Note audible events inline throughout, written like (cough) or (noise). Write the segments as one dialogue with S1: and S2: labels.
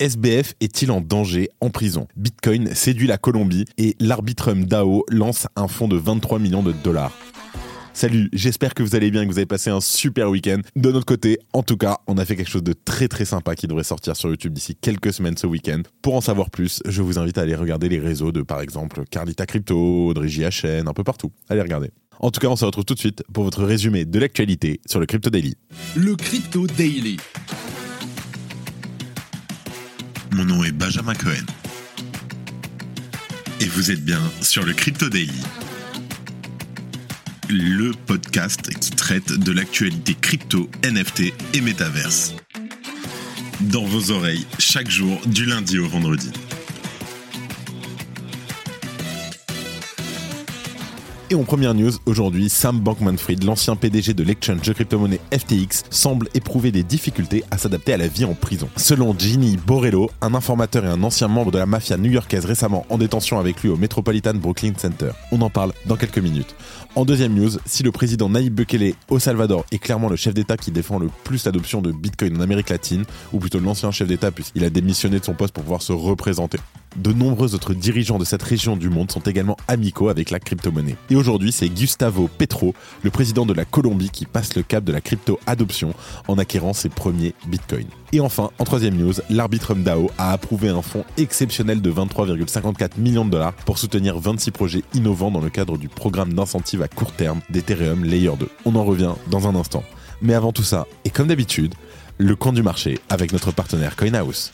S1: SBF est-il en danger en prison? Bitcoin séduit la Colombie et l'Arbitrum DAO lance un fonds de 23 millions de dollars. Salut, j'espère que vous allez bien que vous avez passé un super week-end. De notre côté, en tout cas, on a fait quelque chose de très très sympa qui devrait sortir sur YouTube d'ici quelques semaines ce week-end. Pour en savoir plus, je vous invite à aller regarder les réseaux de par exemple Carlita Crypto, Audrey JHN, un peu partout. Allez regarder. En tout cas, on se retrouve tout de suite pour votre résumé de l'actualité sur le Crypto Daily.
S2: Le Crypto Daily. Mon nom est Benjamin Cohen. Et vous êtes bien sur le Crypto Daily le podcast qui traite de l'actualité crypto, NFT et métaverse. Dans vos oreilles, chaque jour, du lundi au vendredi.
S1: Et en première news, aujourd'hui, Sam Bankman-Fried, l'ancien PDG de l'exchange de crypto-monnaie FTX, semble éprouver des difficultés à s'adapter à la vie en prison. Selon Ginny Borello, un informateur et un ancien membre de la mafia new-yorkaise récemment en détention avec lui au Metropolitan Brooklyn Center. On en parle dans quelques minutes. En deuxième news, si le président Naïb Bukele au Salvador est clairement le chef d'État qui défend le plus l'adoption de Bitcoin en Amérique latine, ou plutôt l'ancien chef d'État puisqu'il a démissionné de son poste pour pouvoir se représenter. De nombreux autres dirigeants de cette région du monde sont également amicaux avec la crypto-monnaie. Et aujourd'hui, c'est Gustavo Petro, le président de la Colombie, qui passe le cap de la crypto-adoption en acquérant ses premiers bitcoins. Et enfin, en troisième news, l'Arbitrum DAO a approuvé un fonds exceptionnel de 23,54 millions de dollars pour soutenir 26 projets innovants dans le cadre du programme d'incentive à court terme d'Ethereum Layer 2. On en revient dans un instant. Mais avant tout ça, et comme d'habitude, le coin du marché avec notre partenaire CoinHouse.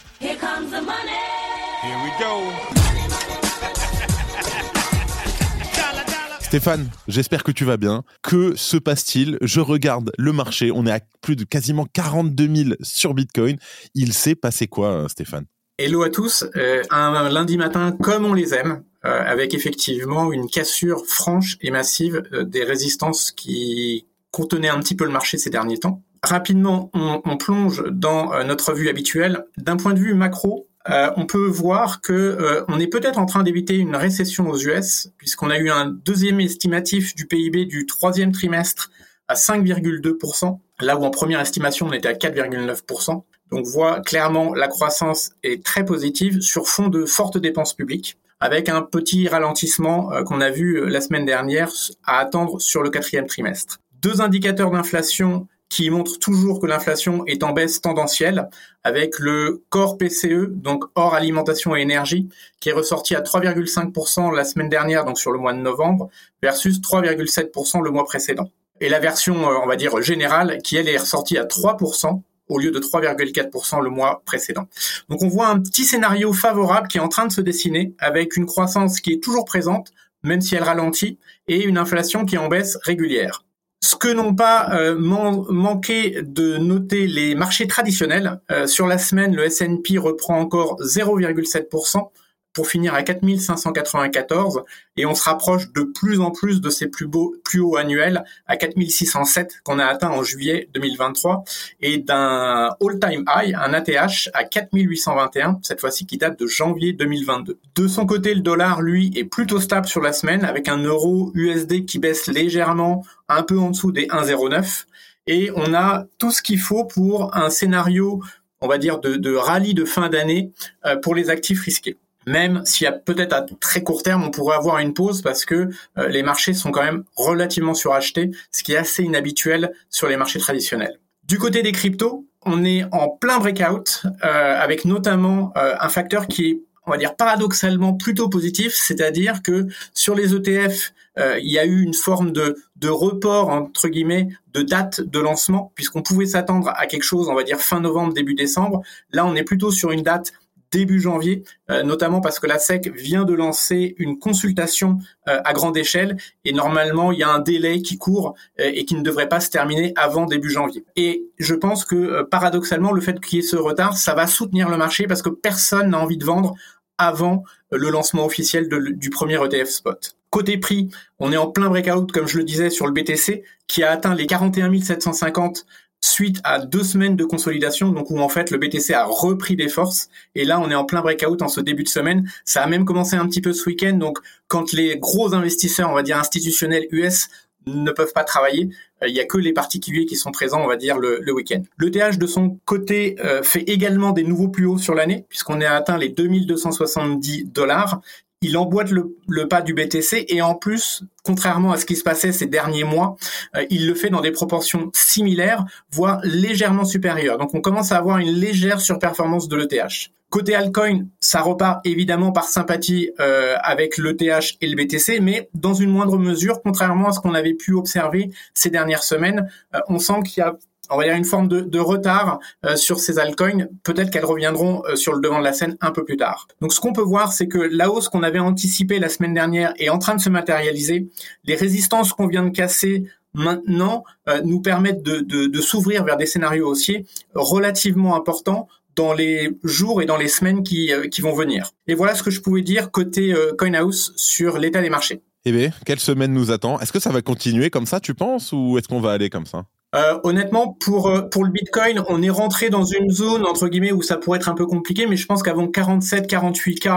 S1: (laughs) Stéphane, j'espère que tu vas bien. Que se passe-t-il? Je regarde le marché. On est à plus de quasiment 42 000 sur Bitcoin. Il s'est passé quoi, euh, Stéphane?
S3: Hello à tous. Euh, un lundi matin comme on les aime, euh, avec effectivement une cassure franche et massive des résistances qui contenaient un petit peu le marché ces derniers temps. Rapidement, on, on plonge dans notre vue habituelle. D'un point de vue macro, euh, on peut voir que euh, on est peut-être en train d'éviter une récession aux US, puisqu'on a eu un deuxième estimatif du PIB du troisième trimestre à 5,2%, là où en première estimation on était à 4,9%. Donc voit clairement la croissance est très positive sur fond de fortes dépenses publiques, avec un petit ralentissement euh, qu'on a vu la semaine dernière à attendre sur le quatrième trimestre. Deux indicateurs d'inflation qui montre toujours que l'inflation est en baisse tendancielle, avec le corps PCE, donc hors alimentation et énergie, qui est ressorti à 3,5% la semaine dernière, donc sur le mois de novembre, versus 3,7% le mois précédent. Et la version, euh, on va dire, générale, qui elle est ressortie à 3% au lieu de 3,4% le mois précédent. Donc on voit un petit scénario favorable qui est en train de se dessiner, avec une croissance qui est toujours présente, même si elle ralentit, et une inflation qui est en baisse régulière. Ce que n'ont pas euh, manqué de noter les marchés traditionnels, euh, sur la semaine, le S&P reprend encore 0,7%, pour finir à 4594 et on se rapproche de plus en plus de ces plus beaux plus hauts annuels à 4607 qu'on a atteint en juillet 2023 et d'un all-time high un ATH à 4821 cette fois-ci qui date de janvier 2022. De son côté le dollar lui est plutôt stable sur la semaine avec un euro USD qui baisse légèrement un peu en dessous des 1,09 et on a tout ce qu'il faut pour un scénario on va dire de, de rallye de fin d'année euh, pour les actifs risqués même a peut-être à très court terme, on pourrait avoir une pause parce que euh, les marchés sont quand même relativement surachetés, ce qui est assez inhabituel sur les marchés traditionnels. Du côté des cryptos, on est en plein breakout, euh, avec notamment euh, un facteur qui est, on va dire, paradoxalement plutôt positif, c'est-à-dire que sur les ETF, il y a eu une forme de, de report, entre guillemets, de date de lancement, puisqu'on pouvait s'attendre à quelque chose, on va dire, fin novembre, début décembre. Là, on est plutôt sur une date début janvier, euh, notamment parce que la SEC vient de lancer une consultation euh, à grande échelle et normalement il y a un délai qui court euh, et qui ne devrait pas se terminer avant début janvier. Et je pense que paradoxalement le fait qu'il y ait ce retard, ça va soutenir le marché parce que personne n'a envie de vendre avant le lancement officiel du premier ETF spot. Côté prix, on est en plein breakout, comme je le disais, sur le BTC, qui a atteint les 41 750 suite à deux semaines de consolidation, donc où en fait le BTC a repris des forces. Et là, on est en plein breakout en ce début de semaine. Ça a même commencé un petit peu ce week-end. Donc, quand les gros investisseurs, on va dire institutionnels US, ne peuvent pas travailler. Il n'y a que les particuliers qui sont présents, on va dire, le, le week-end. L'ETH, de son côté, fait également des nouveaux plus hauts sur l'année, puisqu'on a atteint les 2270 dollars il emboîte le, pas du BTC et en plus, contrairement à ce qui se passait ces derniers mois, euh, il le fait dans des proportions similaires, voire légèrement supérieures. Donc on commence à avoir une légère surperformance de l'ETH. Côté altcoin, ça repart évidemment par sympathie euh, avec l'ETH et le BTC, mais dans une moindre mesure, contrairement à ce qu'on avait pu observer ces dernières semaines, euh, on sent qu'il y a on va dire une forme de, retard euh, sur ces altcoins. Peut-être qu'elles reviendront euh, sur le devant de la scène un peu plus tard. Donc ce qu'on peut voir, c'est que la hausse qu'on avait anticipée la semaine dernière est en train de se matérialiser. Les résistances qu'on vient de casser maintenant euh, nous permettent de, s'ouvrir vers des scénarios haussiers relativement importants dans les jours et dans les semaines qui, qui vont venir. Et voilà ce que je pouvais dire côté CoinHouse sur l'état des marchés.
S1: Eh bien, quelle semaine nous attend? Est-ce que ça va continuer comme ça, tu penses, ou est-ce qu'on va aller comme ça?
S3: Euh, honnêtement, pour euh, pour le Bitcoin, on est rentré dans une zone entre guillemets où ça pourrait être un peu compliqué, mais je pense qu'avant 47-48 k,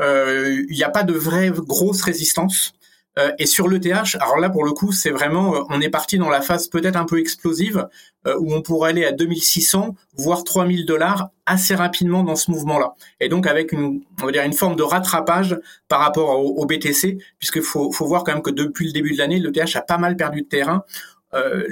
S3: euh, il n'y a pas de vraie grosse résistance. Euh, et sur l'ETH, alors là pour le coup, c'est vraiment, on est parti dans la phase peut-être un peu explosive où on pourrait aller à 2600 voire 3000 dollars assez rapidement dans ce mouvement-là. Et donc avec une, on va dire une forme de rattrapage par rapport au, au BTC, puisque faut faut voir quand même que depuis le début de l'année, l'ETH a pas mal perdu de terrain. Euh,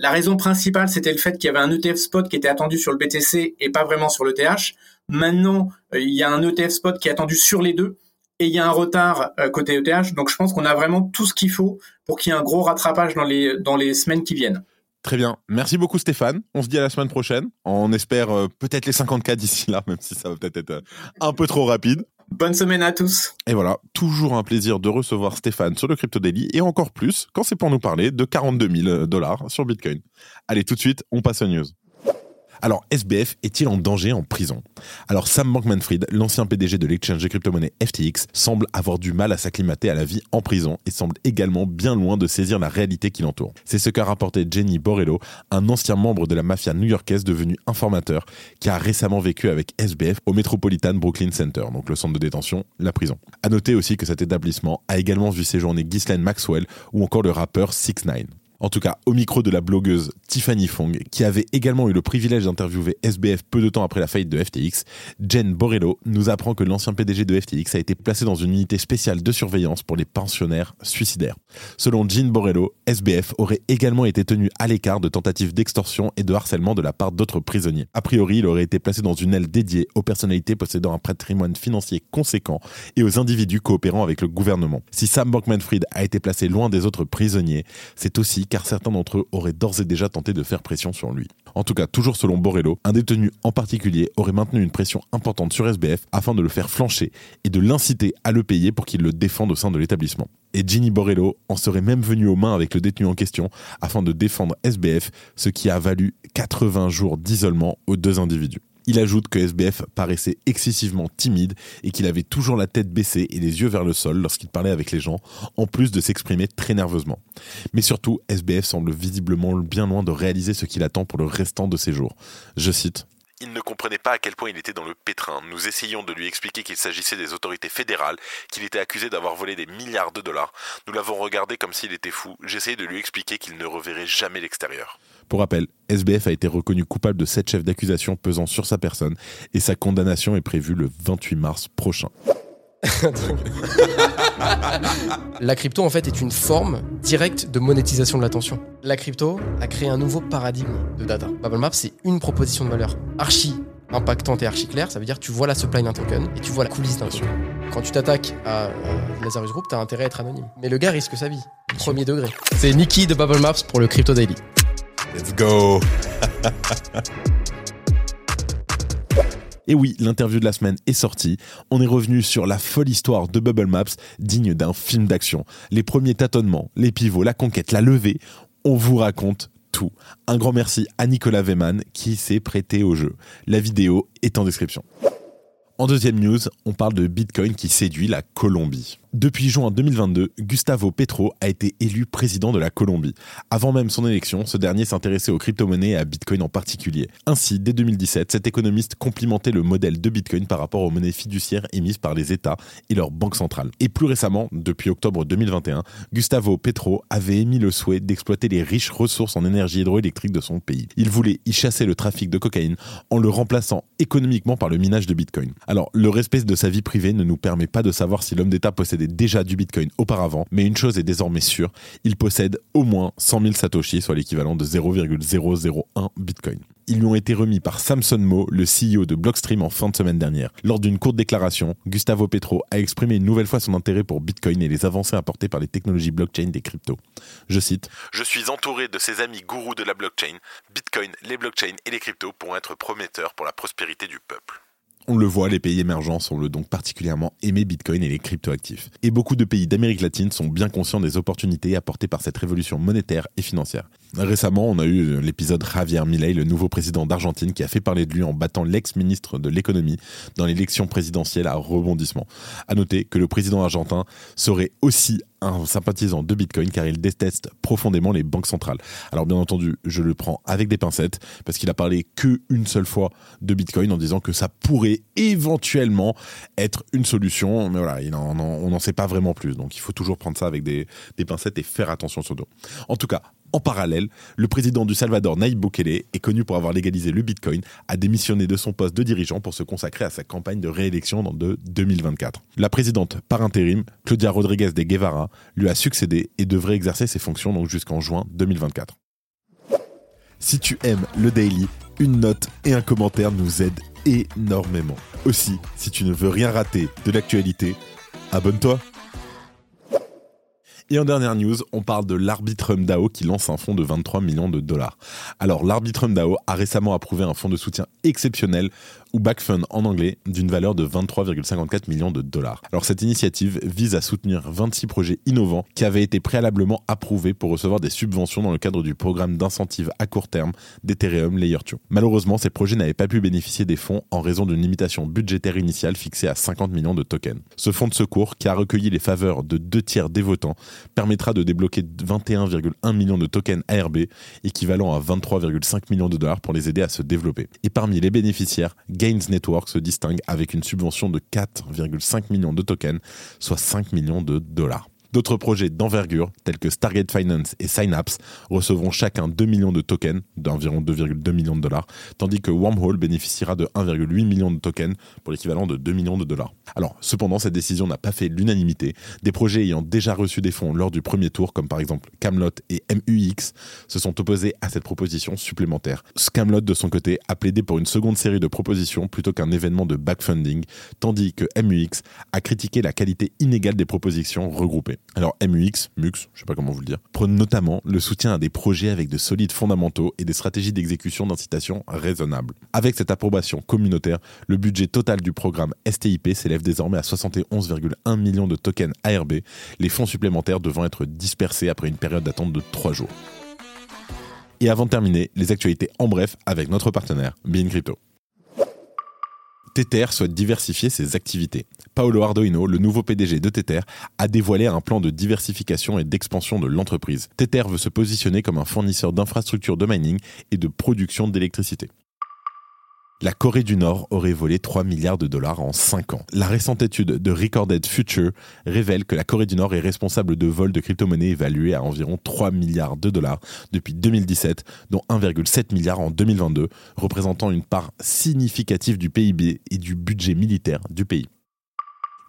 S3: la, raison principale, c'était le fait qu'il y avait un ETF spot qui était attendu sur le BTC et pas vraiment sur le TH. Maintenant, euh, il y a un ETF spot qui est attendu sur les deux et il y a un retard euh, côté ETH. Donc, je pense qu'on a vraiment tout ce qu'il faut pour qu'il y ait un gros rattrapage dans les dans les semaines qui viennent.
S1: Très bien. Merci beaucoup Stéphane. On se dit à la semaine prochaine. On espère peut-être les 50K d'ici là, (laughs) même si ça va peut-être être un peu trop rapide.
S3: Bonne semaine à tous.
S1: Et voilà, toujours un plaisir de recevoir Stéphane sur le Crypto Daily et encore plus quand c'est pour nous parler de 42 000 dollars sur Bitcoin. Allez, tout de suite, on passe aux news. Alors, SBF est-il en danger en prison? Alors, Sam Bankman-Fried, l'ancien PDG de l'exchange de crypto-monnaie FTX, semble avoir du mal à s'acclimater à la vie en prison et semble également bien loin de saisir la réalité qui l'entoure. C'est ce qu'a rapporté Jenny Borello, un ancien membre de la mafia new-yorkaise devenu informateur, qui a récemment vécu avec SBF au Metropolitan Brooklyn Center, donc le centre de détention, la prison. À noter aussi que cet établissement a également vu séjourner Ghislaine Maxwell ou encore le rappeur 6 9 en tout cas, au micro de la blogueuse Tiffany Fong, qui avait également eu le privilège d'interviewer SBF peu de temps après la faillite de FTX, Jen Borello nous apprend que l'ancien PDG de FTX a été placé dans une unité spéciale de surveillance pour les pensionnaires suicidaires. Selon Jen Borello, SBF aurait également été tenu à l'écart de tentatives d'extorsion et de harcèlement de la part d'autres prisonniers. A priori, il aurait été placé dans une aile dédiée aux personnalités possédant un patrimoine financier conséquent et aux individus coopérant avec le gouvernement. Si Sam Bankman-Fried a été placé loin des autres prisonniers, c'est aussi car certains d'entre eux auraient d'ores et déjà tenté de faire pression sur lui. En tout cas, toujours selon Borello, un détenu en particulier aurait maintenu une pression importante sur SBF afin de le faire flancher et de l'inciter à le payer pour qu'il le défende au sein de l'établissement. Et Ginny Borello en serait même venu aux mains avec le détenu en question afin de défendre SBF, ce qui a valu 80 jours d'isolement aux deux individus. Il ajoute que SBF paraissait excessivement timide et qu'il avait toujours la tête baissée et les yeux vers le sol lorsqu'il parlait avec les gens, en plus de s'exprimer très nerveusement. Mais surtout, SBF semble visiblement bien loin de réaliser ce qu'il attend pour le restant de ses jours. Je cite
S4: il ne comprenait pas à quel point il était dans le pétrin. Nous essayons de lui expliquer qu'il s'agissait des autorités fédérales, qu'il était accusé d'avoir volé des milliards de dollars. Nous l'avons regardé comme s'il était fou. J'essayais de lui expliquer qu'il ne reverrait jamais l'extérieur.
S1: Pour rappel, SBF a été reconnu coupable de sept chefs d'accusation pesant sur sa personne et sa condamnation est prévue le 28 mars prochain. (laughs)
S5: la crypto, en fait, est une forme directe de monétisation de l'attention. La crypto a créé un nouveau paradigme de data. Map, c'est une proposition de valeur archi impactante et archi claire. Ça veut dire que tu vois la supply d'un token et tu vois la coulisse d'un token. Quand tu t'attaques à euh, Lazarus Group, tu as intérêt à être anonyme. Mais le gars risque sa vie. Premier degré. C'est Nikki de Bubble Maps pour le Crypto Daily.
S1: Let's go Et oui, l'interview de la semaine est sortie. On est revenu sur la folle histoire de Bubble Maps, digne d'un film d'action. Les premiers tâtonnements, les pivots, la conquête, la levée. On vous raconte tout. Un grand merci à Nicolas Weyman qui s'est prêté au jeu. La vidéo est en description. En deuxième news, on parle de Bitcoin qui séduit la Colombie. Depuis juin 2022, Gustavo Petro a été élu président de la Colombie. Avant même son élection, ce dernier s'intéressait aux crypto-monnaies et à Bitcoin en particulier. Ainsi, dès 2017, cet économiste complimentait le modèle de Bitcoin par rapport aux monnaies fiduciaires émises par les États et leurs banques centrales. Et plus récemment, depuis octobre 2021, Gustavo Petro avait émis le souhait d'exploiter les riches ressources en énergie hydroélectrique de son pays. Il voulait y chasser le trafic de cocaïne en le remplaçant économiquement par le minage de Bitcoin. Alors, le respect de sa vie privée ne nous permet pas de savoir si l'homme d'État possède déjà du Bitcoin auparavant, mais une chose est désormais sûre, il possède au moins 100 000 Satoshi, soit l'équivalent de 0,001 Bitcoin. Ils lui ont été remis par Samson Mo, le CEO de Blockstream, en fin de semaine dernière. Lors d'une courte déclaration, Gustavo Petro a exprimé une nouvelle fois son intérêt pour Bitcoin et les avancées apportées par les technologies blockchain des cryptos. Je cite
S4: Je suis entouré de ces amis gourous de la blockchain. Bitcoin, les blockchains et les cryptos pourront être prometteurs pour la prospérité du peuple.
S1: On le voit, les pays émergents semblent donc particulièrement aimer Bitcoin et les cryptoactifs. Et beaucoup de pays d'Amérique latine sont bien conscients des opportunités apportées par cette révolution monétaire et financière. Récemment, on a eu l'épisode Javier Milei, le nouveau président d'Argentine, qui a fait parler de lui en battant l'ex-ministre de l'économie dans l'élection présidentielle à rebondissement. À noter que le président argentin serait aussi un sympathisant de Bitcoin car il déteste profondément les banques centrales. Alors bien entendu, je le prends avec des pincettes parce qu'il a parlé que une seule fois de Bitcoin en disant que ça pourrait éventuellement être une solution, mais voilà, on n'en sait pas vraiment plus. Donc il faut toujours prendre ça avec des, des pincettes et faire attention sur dos. En tout cas, en parallèle, le président du Salvador, Nayib Bukele, est connu pour avoir légalisé le Bitcoin, a démissionné de son poste de dirigeant pour se consacrer à sa campagne de réélection dans de 2024. La présidente par intérim, Claudia Rodriguez de Guevara, lui a succédé et devrait exercer ses fonctions jusqu'en juin 2024. Si tu aimes le daily, une note et un commentaire nous aident énormément. Aussi, si tu ne veux rien rater de l'actualité, abonne-toi. Et en dernière news, on parle de l'Arbitrum DAO qui lance un fonds de 23 millions de dollars. Alors l'Arbitrum DAO a récemment approuvé un fonds de soutien exceptionnel ou backfund en anglais d'une valeur de 23,54 millions de dollars. Alors cette initiative vise à soutenir 26 projets innovants qui avaient été préalablement approuvés pour recevoir des subventions dans le cadre du programme d'incentive à court terme d'Ethereum Layer 2. Malheureusement, ces projets n'avaient pas pu bénéficier des fonds en raison d'une limitation budgétaire initiale fixée à 50 millions de tokens. Ce fonds de secours, qui a recueilli les faveurs de deux tiers des votants, permettra de débloquer 21,1 millions de tokens ARB, équivalent à 23,5 millions de dollars pour les aider à se développer. Et parmi les bénéficiaires, Gains Network se distingue avec une subvention de 4,5 millions de tokens, soit 5 millions de dollars. D'autres projets d'envergure, tels que Stargate Finance et Synapse, recevront chacun 2 millions de tokens, d'environ 2,2 millions de dollars, tandis que Wormhole bénéficiera de 1,8 million de tokens pour l'équivalent de 2 millions de dollars. Alors, cependant, cette décision n'a pas fait l'unanimité. Des projets ayant déjà reçu des fonds lors du premier tour, comme par exemple Camelot et MUX, se sont opposés à cette proposition supplémentaire. Camelot, de son côté, a plaidé pour une seconde série de propositions plutôt qu'un événement de backfunding, tandis que MUX a critiqué la qualité inégale des propositions regroupées. Alors MUX, MUX, je sais pas comment vous le dire, prône notamment le soutien à des projets avec de solides fondamentaux et des stratégies d'exécution d'incitation raisonnables. Avec cette approbation communautaire, le budget total du programme STIP s'élève désormais à 71,1 millions de tokens ARB, les fonds supplémentaires devant être dispersés après une période d'attente de 3 jours. Et avant de terminer, les actualités en bref avec notre partenaire, Bean Crypto. Tether souhaite diversifier ses activités. Paolo Ardoino, le nouveau PDG de Tether, a dévoilé un plan de diversification et d'expansion de l'entreprise. Tether veut se positionner comme un fournisseur d'infrastructures de mining et de production d'électricité la Corée du Nord aurait volé 3 milliards de dollars en 5 ans. La récente étude de Recorded Future révèle que la Corée du Nord est responsable de vols de crypto-monnaies évalués à environ 3 milliards de dollars depuis 2017, dont 1,7 milliard en 2022, représentant une part significative du PIB et du budget militaire du pays.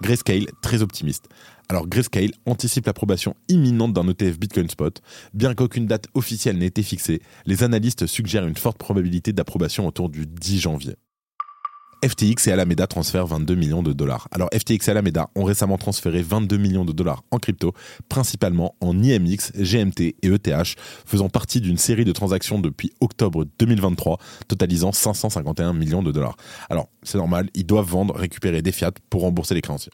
S1: Grayscale, très optimiste. Alors Grayscale anticipe l'approbation imminente d'un ETF Bitcoin Spot. Bien qu'aucune date officielle n'ait été fixée, les analystes suggèrent une forte probabilité d'approbation autour du 10 janvier. FTX et Alameda transfèrent 22 millions de dollars. Alors FTX et Alameda ont récemment transféré 22 millions de dollars en crypto, principalement en IMX, GMT et ETH, faisant partie d'une série de transactions depuis octobre 2023, totalisant 551 millions de dollars. Alors c'est normal, ils doivent vendre, récupérer des fiat pour rembourser les créanciers.